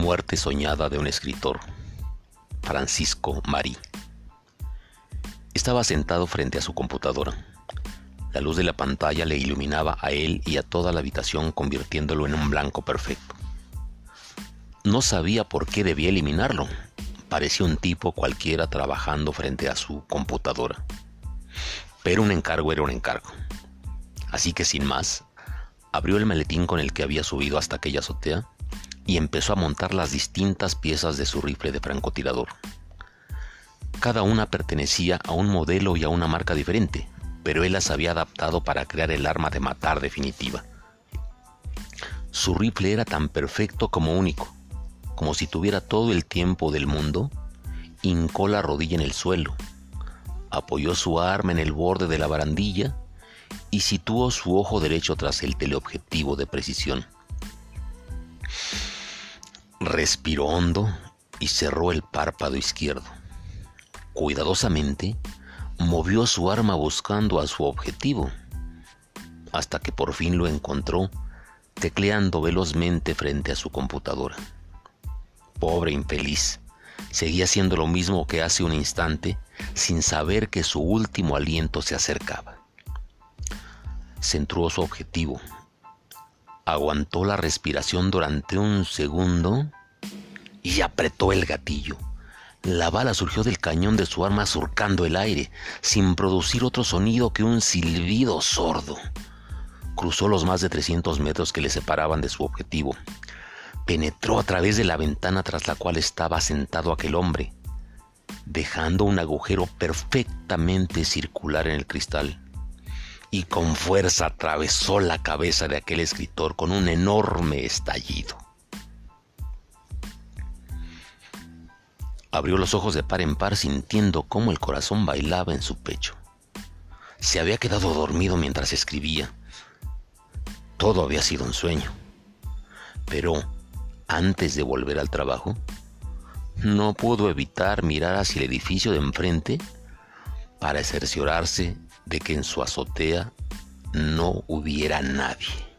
Muerte soñada de un escritor, Francisco Marí. Estaba sentado frente a su computadora. La luz de la pantalla le iluminaba a él y a toda la habitación convirtiéndolo en un blanco perfecto. No sabía por qué debía eliminarlo. Parecía un tipo cualquiera trabajando frente a su computadora. Pero un encargo era un encargo. Así que sin más, abrió el maletín con el que había subido hasta aquella azotea y empezó a montar las distintas piezas de su rifle de francotirador. Cada una pertenecía a un modelo y a una marca diferente, pero él las había adaptado para crear el arma de matar definitiva. Su rifle era tan perfecto como único, como si tuviera todo el tiempo del mundo, hincó la rodilla en el suelo, apoyó su arma en el borde de la barandilla y situó su ojo derecho tras el teleobjetivo de precisión. Respiró hondo y cerró el párpado izquierdo. Cuidadosamente movió su arma buscando a su objetivo, hasta que por fin lo encontró tecleando velozmente frente a su computadora. Pobre infeliz, seguía haciendo lo mismo que hace un instante sin saber que su último aliento se acercaba. Centró su objetivo, aguantó la respiración durante un segundo y apretó el gatillo. La bala surgió del cañón de su arma surcando el aire, sin producir otro sonido que un silbido sordo. Cruzó los más de 300 metros que le separaban de su objetivo. Penetró a través de la ventana tras la cual estaba sentado aquel hombre, dejando un agujero perfectamente circular en el cristal y con fuerza atravesó la cabeza de aquel escritor con un enorme estallido. Abrió los ojos de par en par sintiendo cómo el corazón bailaba en su pecho. Se había quedado dormido mientras escribía. Todo había sido un sueño. Pero antes de volver al trabajo, no pudo evitar mirar hacia el edificio de enfrente para cerciorarse de que en su azotea no hubiera nadie.